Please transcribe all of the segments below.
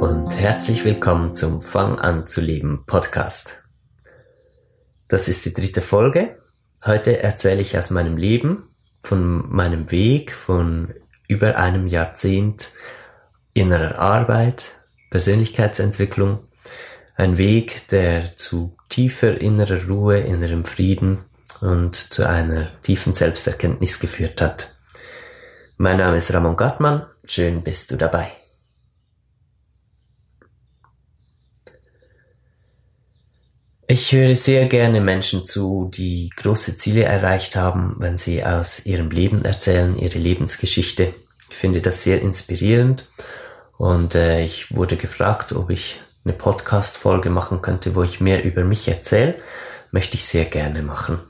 Und herzlich willkommen zum Fang an zu leben Podcast. Das ist die dritte Folge. Heute erzähle ich aus meinem Leben, von meinem Weg von über einem Jahrzehnt innerer Arbeit, Persönlichkeitsentwicklung, ein Weg, der zu tiefer innerer Ruhe, innerem Frieden und zu einer tiefen Selbsterkenntnis geführt hat. Mein Name ist Ramon Gartmann, schön bist du dabei. Ich höre sehr gerne Menschen zu, die große Ziele erreicht haben, wenn sie aus ihrem Leben erzählen, ihre Lebensgeschichte. Ich finde das sehr inspirierend und äh, ich wurde gefragt, ob ich eine Podcast-Folge machen könnte, wo ich mehr über mich erzähle. Möchte ich sehr gerne machen.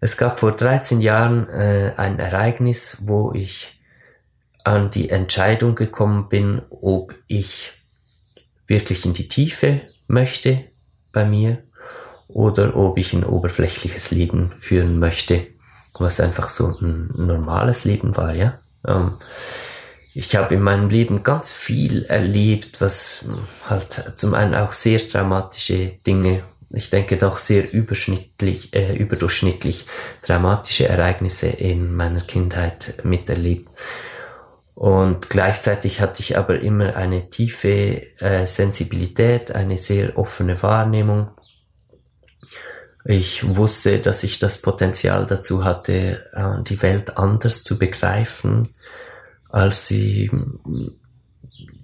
Es gab vor 13 Jahren äh, ein Ereignis, wo ich an die Entscheidung gekommen bin, ob ich wirklich in die Tiefe möchte bei mir oder ob ich ein oberflächliches Leben führen möchte, was einfach so ein normales Leben war, ja. Ähm, ich habe in meinem Leben ganz viel erlebt, was halt zum einen auch sehr traumatische Dinge, ich denke doch sehr überschnittlich, äh, überdurchschnittlich dramatische Ereignisse in meiner Kindheit miterlebt. Und gleichzeitig hatte ich aber immer eine tiefe äh, Sensibilität, eine sehr offene Wahrnehmung. Ich wusste, dass ich das Potenzial dazu hatte, äh, die Welt anders zu begreifen, als sie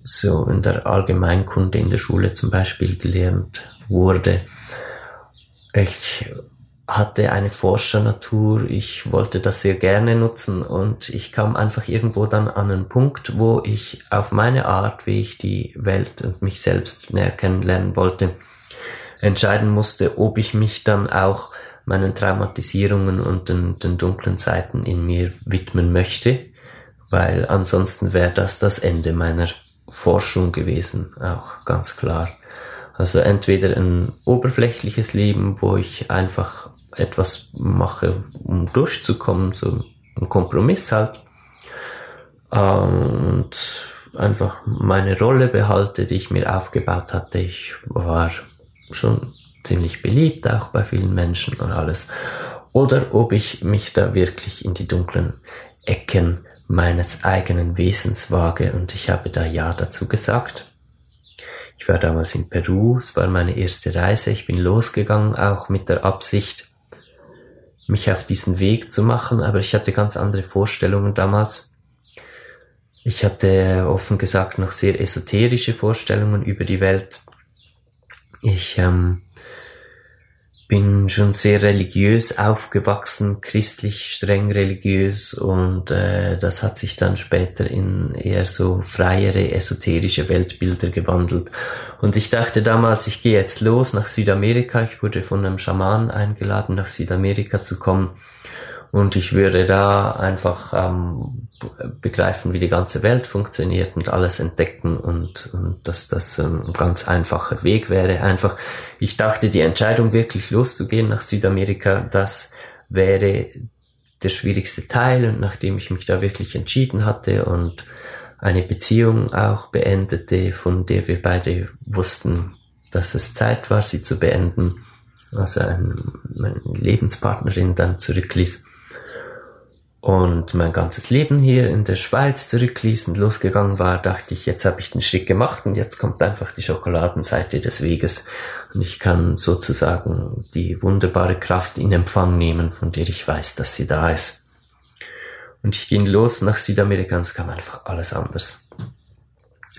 so in der Allgemeinkunde in der Schule zum Beispiel gelernt wurde. Ich hatte eine Forschernatur, ich wollte das sehr gerne nutzen und ich kam einfach irgendwo dann an einen Punkt, wo ich auf meine Art, wie ich die Welt und mich selbst näher kennenlernen wollte, entscheiden musste, ob ich mich dann auch meinen Traumatisierungen und den, den dunklen Seiten in mir widmen möchte, weil ansonsten wäre das das Ende meiner Forschung gewesen, auch ganz klar. Also entweder ein oberflächliches Leben, wo ich einfach etwas mache, um durchzukommen, so ein Kompromiss halt. Und einfach meine Rolle behalte, die ich mir aufgebaut hatte. Ich war schon ziemlich beliebt, auch bei vielen Menschen und alles. Oder ob ich mich da wirklich in die dunklen Ecken meines eigenen Wesens wage. Und ich habe da Ja dazu gesagt. Ich war damals in Peru, es war meine erste Reise. Ich bin losgegangen, auch mit der Absicht, mich auf diesen Weg zu machen, aber ich hatte ganz andere Vorstellungen damals. Ich hatte offen gesagt noch sehr esoterische Vorstellungen über die Welt. Ich ähm, bin schon sehr religiös aufgewachsen, christlich streng religiös und äh, das hat sich dann später in eher so freiere esoterische Weltbilder gewandelt. Und ich dachte damals, ich gehe jetzt los nach Südamerika. Ich wurde von einem Schaman eingeladen, nach Südamerika zu kommen und ich würde da einfach ähm, begreifen, wie die ganze Welt funktioniert und alles entdecken und, und dass das ein ganz einfacher Weg wäre. Einfach, ich dachte, die Entscheidung wirklich loszugehen nach Südamerika, das wäre der schwierigste Teil und nachdem ich mich da wirklich entschieden hatte und eine Beziehung auch beendete, von der wir beide wussten, dass es Zeit war, sie zu beenden, also ein, meine Lebenspartnerin dann zurückließ, und mein ganzes Leben hier in der Schweiz zurückließ und losgegangen war, dachte ich, jetzt habe ich den Schritt gemacht und jetzt kommt einfach die Schokoladenseite des Weges und ich kann sozusagen die wunderbare Kraft in Empfang nehmen, von der ich weiß, dass sie da ist. Und ich ging los nach Südamerika und es kam einfach alles anders.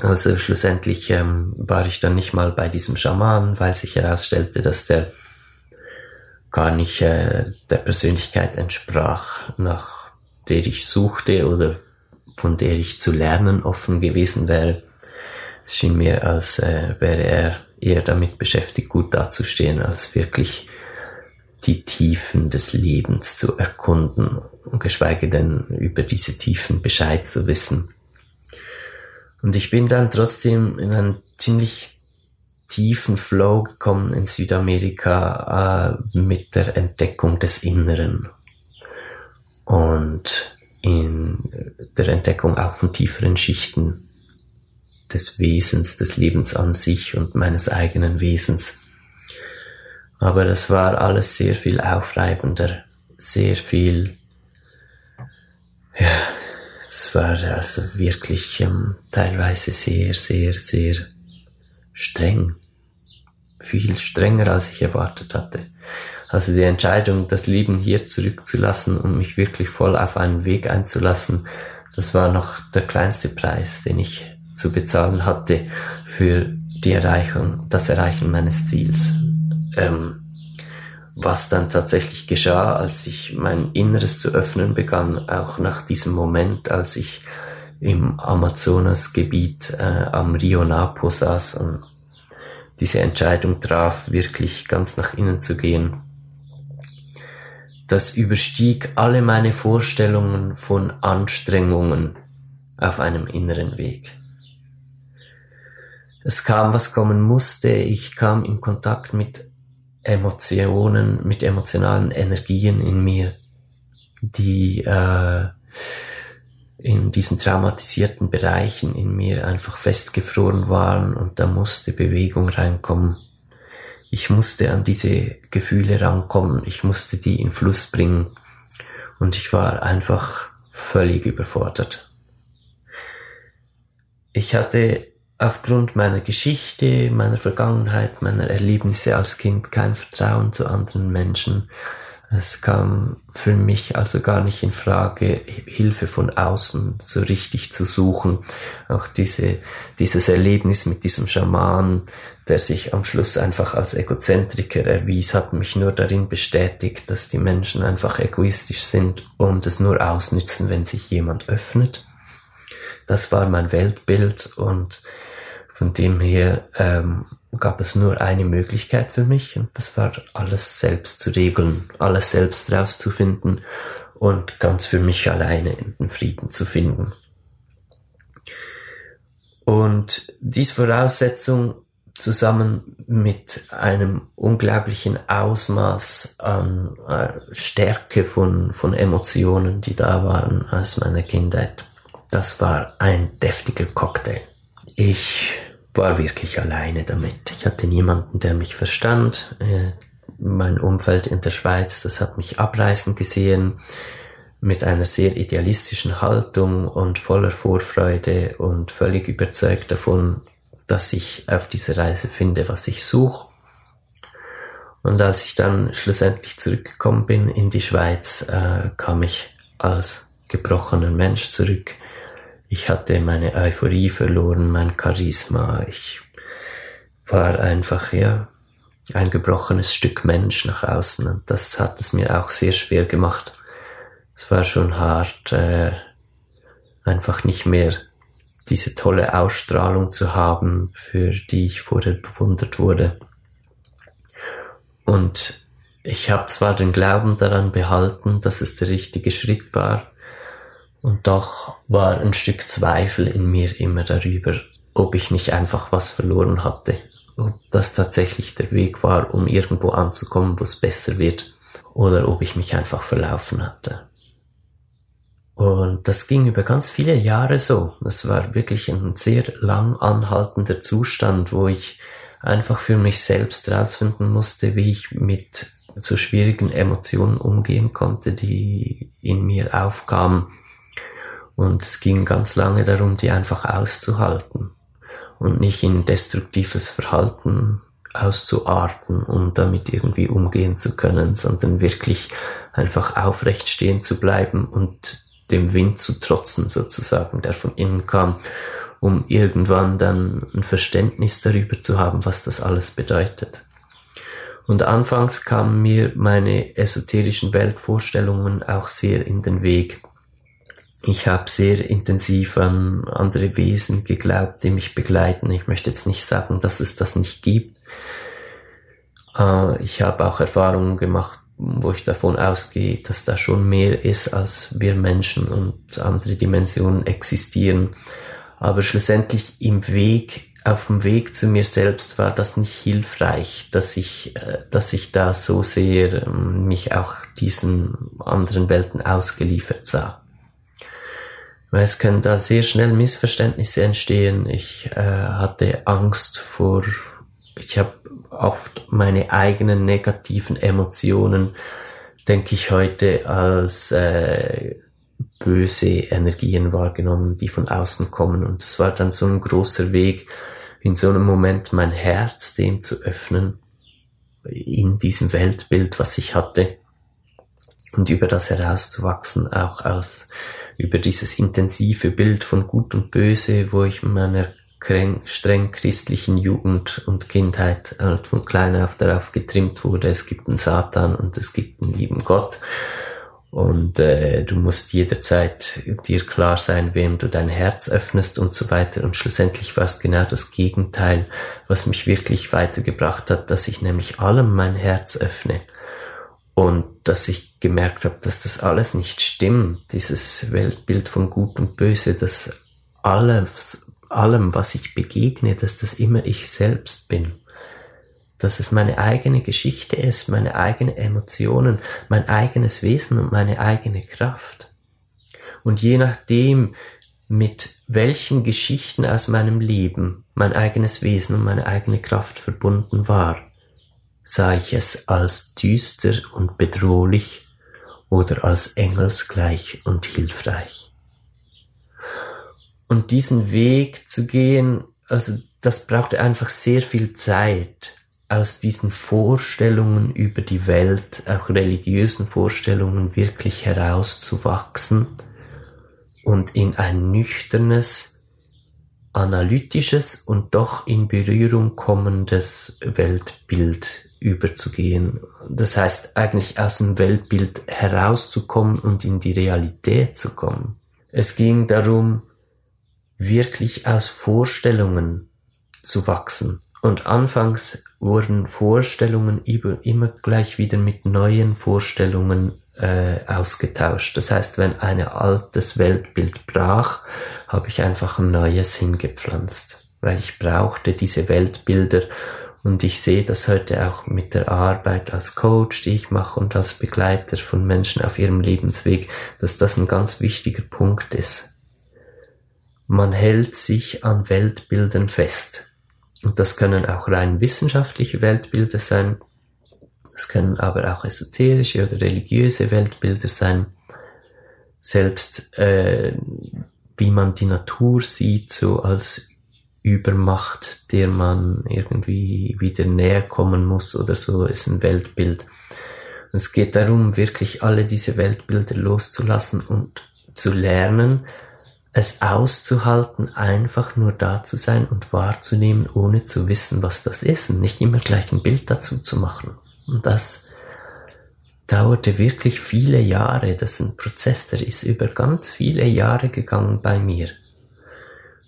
Also schlussendlich ähm, war ich dann nicht mal bei diesem Schaman, weil sich herausstellte, dass der gar nicht äh, der Persönlichkeit entsprach, nach der ich suchte oder von der ich zu lernen offen gewesen wäre. Es schien mir, als äh, wäre er eher damit beschäftigt, gut dazustehen, als wirklich die Tiefen des Lebens zu erkunden und geschweige denn über diese Tiefen Bescheid zu wissen. Und ich bin dann trotzdem in einen ziemlich tiefen Flow gekommen in Südamerika äh, mit der Entdeckung des Inneren und in der Entdeckung auch von tieferen Schichten des Wesens, des Lebens an sich und meines eigenen Wesens. Aber das war alles sehr viel aufreibender, sehr viel, ja, es war also wirklich ähm, teilweise sehr, sehr, sehr streng. Viel strenger, als ich erwartet hatte. Also die Entscheidung, das Leben hier zurückzulassen und mich wirklich voll auf einen Weg einzulassen, das war noch der kleinste Preis, den ich zu bezahlen hatte für die Erreichung, das Erreichen meines Ziels. Ähm, was dann tatsächlich geschah, als ich mein Inneres zu öffnen begann, auch nach diesem Moment, als ich im Amazonasgebiet äh, am Rio Napo saß und diese Entscheidung traf, wirklich ganz nach innen zu gehen. Das überstieg alle meine Vorstellungen von Anstrengungen auf einem inneren Weg. Es kam, was kommen musste. Ich kam in Kontakt mit Emotionen, mit emotionalen Energien in mir, die äh, in diesen traumatisierten Bereichen in mir einfach festgefroren waren und da musste Bewegung reinkommen. Ich musste an diese Gefühle rankommen, ich musste die in Fluss bringen und ich war einfach völlig überfordert. Ich hatte aufgrund meiner Geschichte, meiner Vergangenheit, meiner Erlebnisse als Kind kein Vertrauen zu anderen Menschen. Es kam für mich also gar nicht in Frage, Hilfe von außen so richtig zu suchen. Auch diese, dieses Erlebnis mit diesem Schaman, der sich am Schluss einfach als Egozentriker erwies, hat mich nur darin bestätigt, dass die Menschen einfach egoistisch sind und es nur ausnützen, wenn sich jemand öffnet. Das war mein Weltbild und von dem her ähm, gab es nur eine Möglichkeit für mich und das war alles selbst zu regeln, alles selbst rauszufinden und ganz für mich alleine in den Frieden zu finden. Und diese Voraussetzung zusammen mit einem unglaublichen Ausmaß an äh, Stärke von, von Emotionen, die da waren aus meiner Kindheit, das war ein deftiger Cocktail. Ich war wirklich alleine damit. Ich hatte niemanden, der mich verstand. Äh, mein Umfeld in der Schweiz, das hat mich abreisen gesehen mit einer sehr idealistischen Haltung und voller Vorfreude und völlig überzeugt davon, dass ich auf dieser Reise finde, was ich suche. Und als ich dann schlussendlich zurückgekommen bin in die Schweiz, äh, kam ich als gebrochener Mensch zurück ich hatte meine Euphorie verloren, mein Charisma. Ich war einfach, ja, ein gebrochenes Stück Mensch nach außen. Und das hat es mir auch sehr schwer gemacht. Es war schon hart, äh, einfach nicht mehr diese tolle Ausstrahlung zu haben, für die ich vorher bewundert wurde. Und ich habe zwar den Glauben daran behalten, dass es der richtige Schritt war, und doch war ein Stück Zweifel in mir immer darüber, ob ich nicht einfach was verloren hatte. Ob das tatsächlich der Weg war, um irgendwo anzukommen, wo es besser wird. Oder ob ich mich einfach verlaufen hatte. Und das ging über ganz viele Jahre so. Das war wirklich ein sehr lang anhaltender Zustand, wo ich einfach für mich selbst rausfinden musste, wie ich mit so schwierigen Emotionen umgehen konnte, die in mir aufkamen und es ging ganz lange darum, die einfach auszuhalten und nicht in destruktives Verhalten auszuarten, um damit irgendwie umgehen zu können, sondern wirklich einfach aufrecht stehen zu bleiben und dem Wind zu trotzen sozusagen, der von innen kam, um irgendwann dann ein Verständnis darüber zu haben, was das alles bedeutet. Und anfangs kamen mir meine esoterischen Weltvorstellungen auch sehr in den Weg ich habe sehr intensiv an andere Wesen geglaubt, die mich begleiten. Ich möchte jetzt nicht sagen, dass es das nicht gibt. Äh, ich habe auch Erfahrungen gemacht, wo ich davon ausgehe, dass da schon mehr ist, als wir Menschen und andere Dimensionen existieren. Aber schlussendlich im Weg, auf dem Weg zu mir selbst war das nicht hilfreich, dass ich, äh, dass ich da so sehr ähm, mich auch diesen anderen Welten ausgeliefert sah. Weil es können da sehr schnell Missverständnisse entstehen. Ich äh, hatte Angst vor, ich habe oft meine eigenen negativen Emotionen, denke ich heute, als äh, böse Energien wahrgenommen, die von außen kommen. Und es war dann so ein großer Weg, in so einem Moment mein Herz dem zu öffnen, in diesem Weltbild, was ich hatte, und über das herauszuwachsen, auch aus, über dieses intensive Bild von Gut und Böse, wo ich in meiner streng christlichen Jugend und Kindheit halt von klein auf darauf getrimmt wurde, es gibt einen Satan und es gibt einen lieben Gott und äh, du musst jederzeit dir klar sein, wem du dein Herz öffnest und so weiter. Und schlussendlich war es genau das Gegenteil, was mich wirklich weitergebracht hat, dass ich nämlich allem mein Herz öffne. Und dass ich gemerkt habe, dass das alles nicht stimmt, dieses Weltbild von Gut und Böse, dass alles, allem, was ich begegne, dass das immer ich selbst bin dass es meine eigene Geschichte ist, meine eigenen Emotionen, mein eigenes Wesen und meine eigene Kraft. Und je nachdem, mit welchen Geschichten aus meinem Leben mein eigenes Wesen und meine eigene Kraft verbunden war, sah ich es als düster und bedrohlich oder als engelsgleich und hilfreich. Und diesen Weg zu gehen, also das brauchte einfach sehr viel Zeit aus diesen Vorstellungen über die Welt, auch religiösen Vorstellungen, wirklich herauszuwachsen und in ein nüchternes, analytisches und doch in Berührung kommendes Weltbild überzugehen. Das heißt eigentlich aus dem Weltbild herauszukommen und in die Realität zu kommen. Es ging darum, wirklich aus Vorstellungen zu wachsen. Und anfangs wurden Vorstellungen immer gleich wieder mit neuen Vorstellungen äh, ausgetauscht. Das heißt, wenn ein altes Weltbild brach, habe ich einfach ein neues hingepflanzt, weil ich brauchte diese Weltbilder und ich sehe das heute auch mit der Arbeit als Coach, die ich mache und als Begleiter von Menschen auf ihrem Lebensweg, dass das ein ganz wichtiger Punkt ist. Man hält sich an Weltbildern fest. Und das können auch rein wissenschaftliche Weltbilder sein. Das können aber auch esoterische oder religiöse Weltbilder sein. Selbst äh, wie man die Natur sieht, so als Übermacht, der man irgendwie wieder näher kommen muss oder so, ist ein Weltbild. Und es geht darum, wirklich alle diese Weltbilder loszulassen und zu lernen, es auszuhalten, einfach nur da zu sein und wahrzunehmen, ohne zu wissen, was das ist und nicht immer gleich ein Bild dazu zu machen. Und das dauerte wirklich viele Jahre. Das ist ein Prozess, der ist über ganz viele Jahre gegangen bei mir.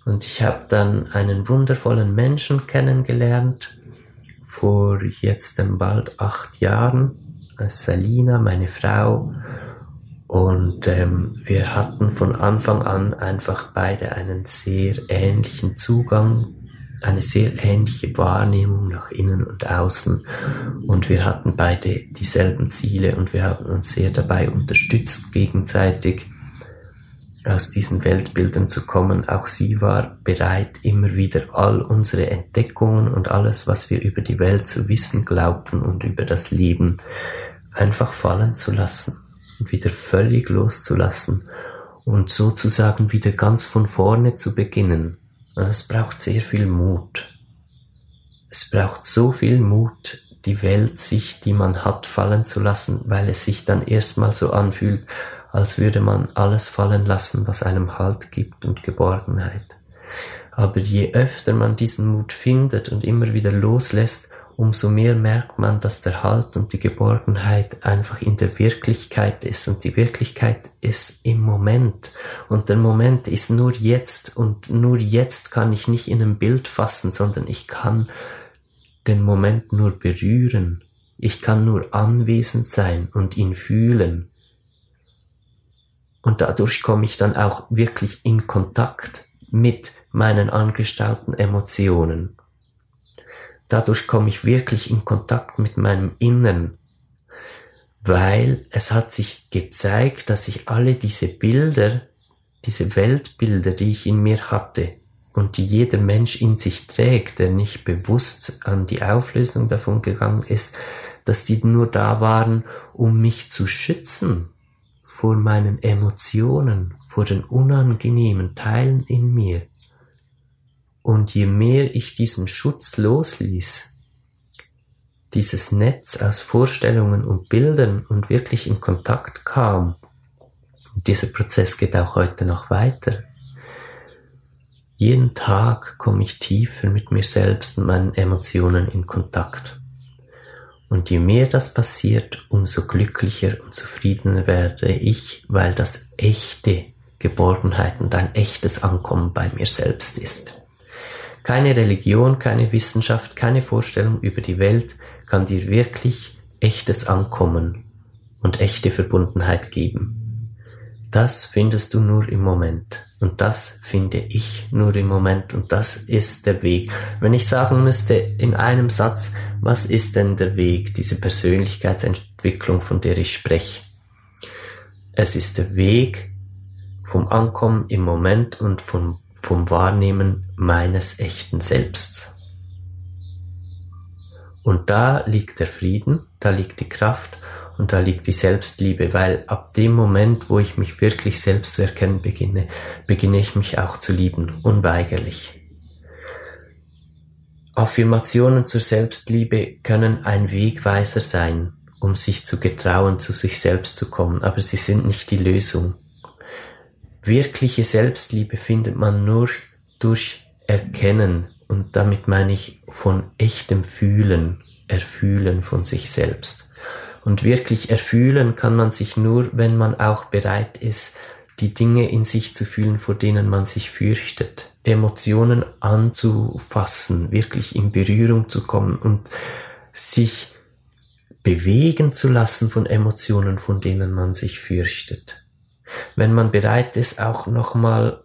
Und ich habe dann einen wundervollen Menschen kennengelernt, vor jetzt bald acht Jahren, Salina, meine Frau, und ähm, wir hatten von Anfang an einfach beide einen sehr ähnlichen Zugang, eine sehr ähnliche Wahrnehmung nach innen und außen. Und wir hatten beide dieselben Ziele und wir haben uns sehr dabei unterstützt gegenseitig aus diesen Weltbildern zu kommen. Auch sie war bereit, immer wieder all unsere Entdeckungen und alles, was wir über die Welt zu wissen glaubten und über das Leben, einfach fallen zu lassen wieder völlig loszulassen und sozusagen wieder ganz von vorne zu beginnen. Es braucht sehr viel Mut. Es braucht so viel Mut, die Weltsicht, die man hat, fallen zu lassen, weil es sich dann erstmal so anfühlt, als würde man alles fallen lassen, was einem Halt gibt und Geborgenheit. Aber je öfter man diesen Mut findet und immer wieder loslässt, umso mehr merkt man, dass der Halt und die Geborgenheit einfach in der Wirklichkeit ist und die Wirklichkeit ist im Moment und der Moment ist nur jetzt und nur jetzt kann ich nicht in ein Bild fassen, sondern ich kann den Moment nur berühren. Ich kann nur anwesend sein und ihn fühlen. Und dadurch komme ich dann auch wirklich in Kontakt mit meinen angestauten Emotionen. Dadurch komme ich wirklich in Kontakt mit meinem Innern, weil es hat sich gezeigt, dass ich alle diese Bilder, diese Weltbilder, die ich in mir hatte und die jeder Mensch in sich trägt, der nicht bewusst an die Auflösung davon gegangen ist, dass die nur da waren, um mich zu schützen vor meinen Emotionen, vor den unangenehmen Teilen in mir. Und je mehr ich diesen Schutz losließ, dieses Netz aus Vorstellungen und Bildern und wirklich in Kontakt kam, und dieser Prozess geht auch heute noch weiter. Jeden Tag komme ich tiefer mit mir selbst und meinen Emotionen in Kontakt. Und je mehr das passiert, umso glücklicher und zufriedener werde ich, weil das echte Geborgenheit und ein echtes Ankommen bei mir selbst ist. Keine Religion, keine Wissenschaft, keine Vorstellung über die Welt kann dir wirklich echtes Ankommen und echte Verbundenheit geben. Das findest du nur im Moment. Und das finde ich nur im Moment. Und das ist der Weg. Wenn ich sagen müsste in einem Satz, was ist denn der Weg, diese Persönlichkeitsentwicklung, von der ich spreche? Es ist der Weg vom Ankommen im Moment und vom, vom Wahrnehmen meines echten Selbst. Und da liegt der Frieden, da liegt die Kraft und da liegt die Selbstliebe, weil ab dem Moment, wo ich mich wirklich selbst zu erkennen beginne, beginne ich mich auch zu lieben, unweigerlich. Affirmationen zur Selbstliebe können ein Wegweiser sein, um sich zu getrauen, zu sich selbst zu kommen, aber sie sind nicht die Lösung. Wirkliche Selbstliebe findet man nur durch Erkennen und damit meine ich von echtem Fühlen, Erfühlen von sich selbst. Und wirklich erfühlen kann man sich nur, wenn man auch bereit ist, die Dinge in sich zu fühlen, vor denen man sich fürchtet. Emotionen anzufassen, wirklich in Berührung zu kommen und sich bewegen zu lassen von Emotionen, von denen man sich fürchtet. Wenn man bereit ist, auch nochmal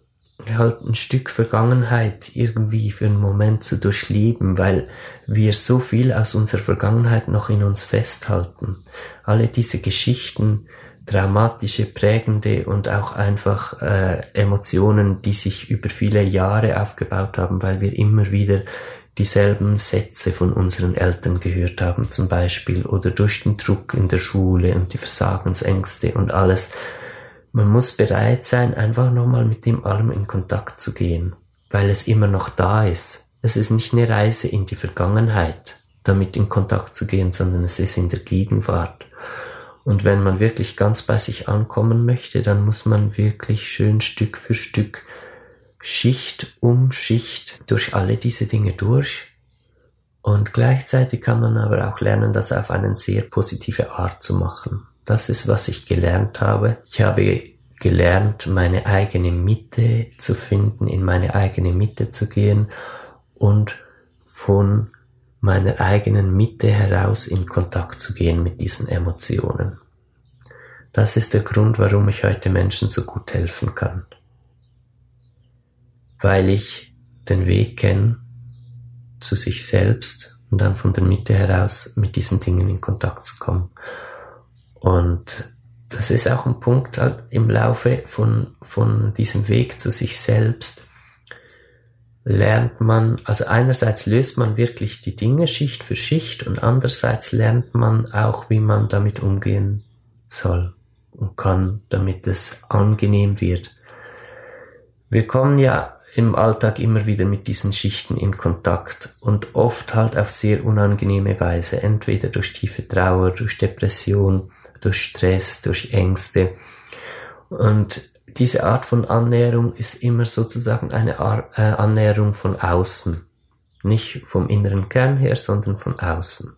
halt ein Stück Vergangenheit irgendwie für einen Moment zu durchleben, weil wir so viel aus unserer Vergangenheit noch in uns festhalten. Alle diese Geschichten, dramatische, prägende und auch einfach äh, Emotionen, die sich über viele Jahre aufgebaut haben, weil wir immer wieder dieselben Sätze von unseren Eltern gehört haben zum Beispiel oder durch den Druck in der Schule und die Versagensängste und alles man muss bereit sein, einfach nochmal mit dem allem in Kontakt zu gehen, weil es immer noch da ist. Es ist nicht eine Reise in die Vergangenheit, damit in Kontakt zu gehen, sondern es ist in der Gegenwart. Und wenn man wirklich ganz bei sich ankommen möchte, dann muss man wirklich schön Stück für Stück, Schicht um Schicht durch alle diese Dinge durch. Und gleichzeitig kann man aber auch lernen, das auf eine sehr positive Art zu machen. Das ist, was ich gelernt habe. Ich habe gelernt, meine eigene Mitte zu finden, in meine eigene Mitte zu gehen und von meiner eigenen Mitte heraus in Kontakt zu gehen mit diesen Emotionen. Das ist der Grund, warum ich heute Menschen so gut helfen kann. Weil ich den Weg kenne zu sich selbst und dann von der Mitte heraus mit diesen Dingen in Kontakt zu kommen. Und das ist auch ein Punkt halt im Laufe von, von diesem Weg zu sich selbst lernt man, also einerseits löst man wirklich die Dinge Schicht für Schicht und andererseits lernt man auch, wie man damit umgehen soll und kann, damit es angenehm wird. Wir kommen ja im Alltag immer wieder mit diesen Schichten in Kontakt und oft halt auf sehr unangenehme Weise, entweder durch tiefe Trauer, durch Depression, durch Stress, durch Ängste. Und diese Art von Annäherung ist immer sozusagen eine Ar äh, Annäherung von außen. Nicht vom inneren Kern her, sondern von außen.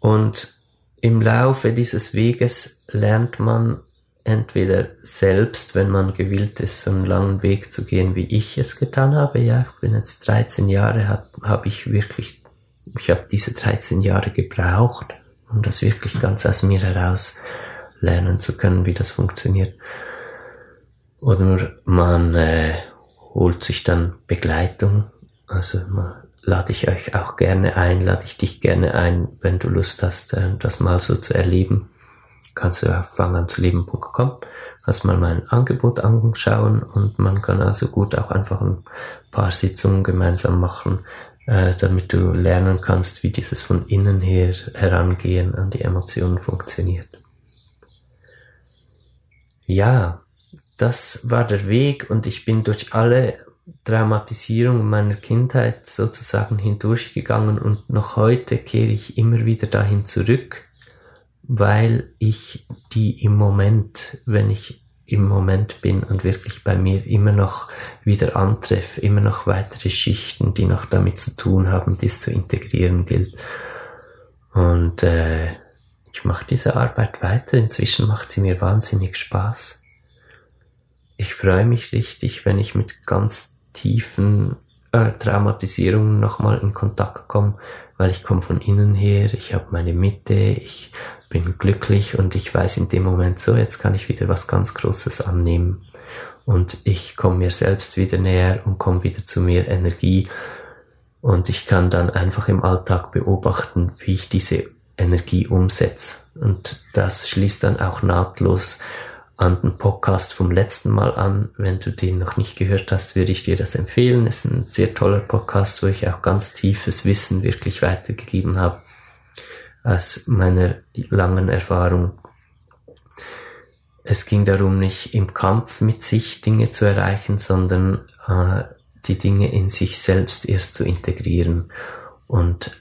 Und im Laufe dieses Weges lernt man entweder selbst, wenn man gewillt ist, so einen langen Weg zu gehen, wie ich es getan habe. Ja, ich bin jetzt 13 Jahre, habe hab ich wirklich, ich habe diese 13 Jahre gebraucht, um das wirklich ganz aus mir heraus lernen zu können, wie das funktioniert. Oder man äh, holt sich dann Begleitung. Also lade ich euch auch gerne ein, lade ich dich gerne ein, wenn du Lust hast, äh, das mal so zu erleben. kannst du auf fanganzuleben.com hast mal mein Angebot anschauen und man kann also gut auch einfach ein paar Sitzungen gemeinsam machen, damit du lernen kannst, wie dieses von innen her herangehen an die Emotionen funktioniert. Ja, das war der Weg und ich bin durch alle Traumatisierungen meiner Kindheit sozusagen hindurchgegangen und noch heute kehre ich immer wieder dahin zurück, weil ich die im Moment, wenn ich im Moment bin und wirklich bei mir immer noch wieder antreffe, immer noch weitere Schichten, die noch damit zu tun haben, dies zu integrieren gilt. Und äh, ich mache diese Arbeit weiter. Inzwischen macht sie mir wahnsinnig Spaß. Ich freue mich richtig, wenn ich mit ganz tiefen äh, Traumatisierungen nochmal in Kontakt komme, weil ich komme von innen her, ich habe meine Mitte, ich bin glücklich und ich weiß in dem Moment so, jetzt kann ich wieder was ganz Großes annehmen. Und ich komme mir selbst wieder näher und komme wieder zu mehr Energie. Und ich kann dann einfach im Alltag beobachten, wie ich diese Energie umsetze. Und das schließt dann auch nahtlos an den Podcast vom letzten Mal an. Wenn du den noch nicht gehört hast, würde ich dir das empfehlen. Es ist ein sehr toller Podcast, wo ich auch ganz tiefes Wissen wirklich weitergegeben habe aus meiner langen Erfahrung. Es ging darum, nicht im Kampf mit sich Dinge zu erreichen, sondern äh, die Dinge in sich selbst erst zu integrieren und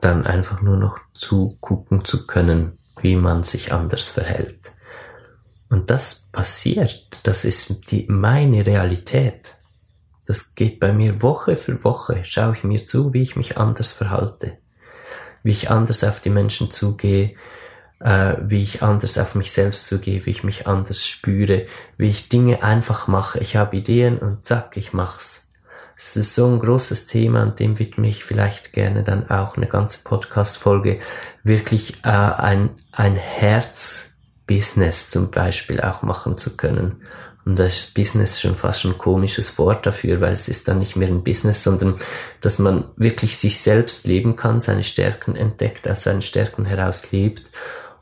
dann einfach nur noch zugucken zu können, wie man sich anders verhält. Und das passiert, das ist die, meine Realität. Das geht bei mir Woche für Woche, schaue ich mir zu, wie ich mich anders verhalte wie ich anders auf die Menschen zugehe, äh, wie ich anders auf mich selbst zugehe, wie ich mich anders spüre, wie ich Dinge einfach mache. Ich habe Ideen und zack, ich mach's. Es ist so ein großes Thema, an dem widme ich vielleicht gerne dann auch eine ganze Podcast-Folge, wirklich äh, ein, ein Herz-Business zum Beispiel auch machen zu können. Und das Business ist schon fast ein komisches Wort dafür, weil es ist dann nicht mehr ein Business, sondern dass man wirklich sich selbst leben kann, seine Stärken entdeckt, aus seinen Stärken heraus lebt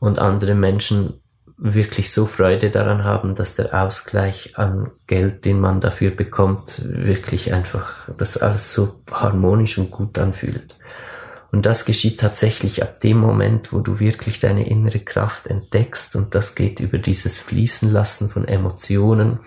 und andere Menschen wirklich so Freude daran haben, dass der Ausgleich an Geld, den man dafür bekommt, wirklich einfach das alles so harmonisch und gut anfühlt. Und das geschieht tatsächlich ab dem Moment, wo du wirklich deine innere Kraft entdeckst. Und das geht über dieses Fließen lassen von Emotionen,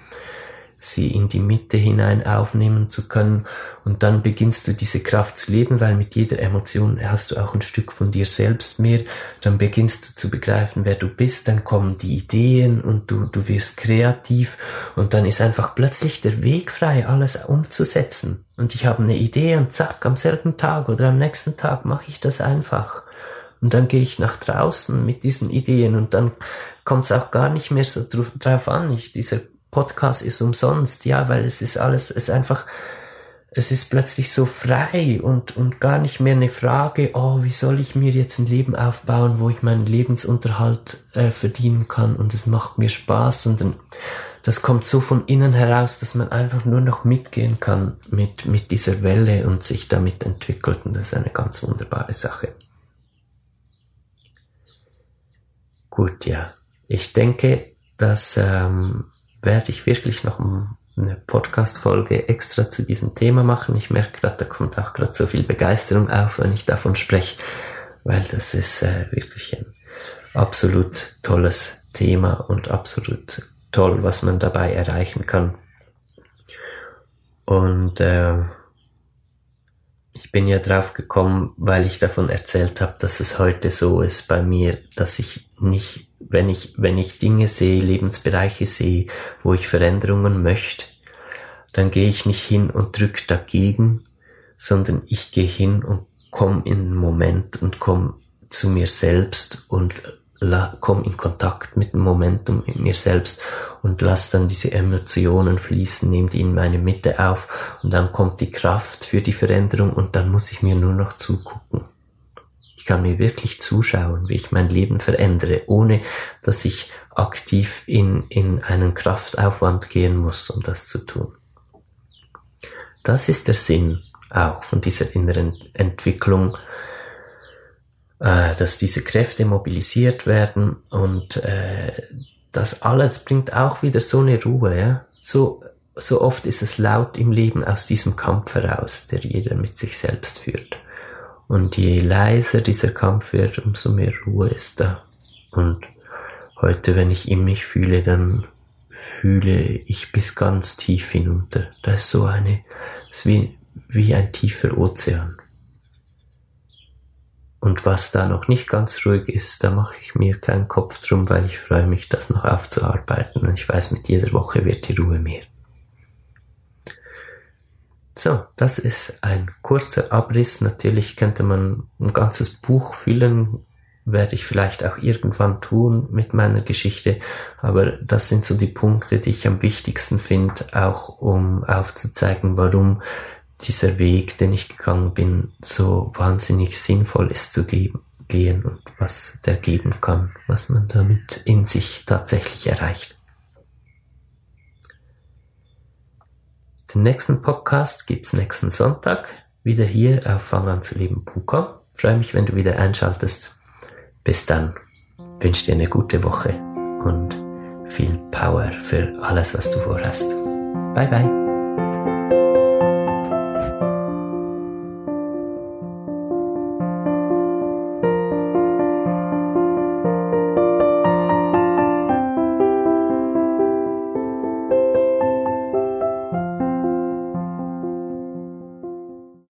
sie in die Mitte hinein aufnehmen zu können. Und dann beginnst du diese Kraft zu leben, weil mit jeder Emotion hast du auch ein Stück von dir selbst mehr. Dann beginnst du zu begreifen, wer du bist. Dann kommen die Ideen und du, du wirst kreativ. Und dann ist einfach plötzlich der Weg frei, alles umzusetzen. Und ich habe eine Idee und zack, am selben Tag oder am nächsten Tag mache ich das einfach. Und dann gehe ich nach draußen mit diesen Ideen und dann kommt es auch gar nicht mehr so drauf an. Ich, dieser Podcast ist umsonst, ja, weil es ist alles, es ist einfach, es ist plötzlich so frei und, und gar nicht mehr eine Frage, oh, wie soll ich mir jetzt ein Leben aufbauen, wo ich meinen Lebensunterhalt äh, verdienen kann und es macht mir Spaß, sondern das kommt so von innen heraus, dass man einfach nur noch mitgehen kann mit, mit dieser Welle und sich damit entwickelt und das ist eine ganz wunderbare Sache. Gut, ja. Ich denke, dass ähm, werde ich wirklich noch eine Podcast-Folge extra zu diesem Thema machen. Ich merke gerade, da kommt auch gerade so viel Begeisterung auf, wenn ich davon spreche, weil das ist äh, wirklich ein absolut tolles Thema und absolut toll, was man dabei erreichen kann. Und äh, ich bin ja drauf gekommen, weil ich davon erzählt habe, dass es heute so ist bei mir, dass ich nicht, wenn ich, wenn ich Dinge sehe, Lebensbereiche sehe, wo ich Veränderungen möchte, dann gehe ich nicht hin und drück dagegen, sondern ich gehe hin und komme in den Moment und komme zu mir selbst und komm in Kontakt mit dem Momentum, mit mir selbst und lass dann diese Emotionen fließen, nehme die in meine Mitte auf und dann kommt die Kraft für die Veränderung und dann muss ich mir nur noch zugucken. Ich kann mir wirklich zuschauen, wie ich mein Leben verändere, ohne dass ich aktiv in, in einen Kraftaufwand gehen muss, um das zu tun. Das ist der Sinn auch von dieser inneren Entwicklung, äh, dass diese Kräfte mobilisiert werden und äh, das alles bringt auch wieder so eine Ruhe. Ja? So, so oft ist es laut im Leben aus diesem Kampf heraus, der jeder mit sich selbst führt. Und je leiser dieser Kampf wird, umso mehr Ruhe ist da. Und heute, wenn ich in mich fühle, dann fühle ich bis ganz tief hinunter. Da ist so eine, ist wie, wie ein tiefer Ozean. Und was da noch nicht ganz ruhig ist, da mache ich mir keinen Kopf drum, weil ich freue mich, das noch aufzuarbeiten. Und ich weiß, mit jeder Woche wird die Ruhe mehr. So, das ist ein kurzer Abriss. Natürlich könnte man ein ganzes Buch füllen, werde ich vielleicht auch irgendwann tun mit meiner Geschichte, aber das sind so die Punkte, die ich am wichtigsten finde, auch um aufzuzeigen, warum dieser Weg, den ich gegangen bin, so wahnsinnig sinnvoll ist zu geben, gehen und was der geben kann, was man damit in sich tatsächlich erreicht. Den nächsten Podcast gibt's nächsten Sonntag wieder hier auf Fang an zu leben.com. Freue mich, wenn du wieder einschaltest. Bis dann. Wünsche dir eine gute Woche und viel Power für alles, was du vorhast. Bye bye.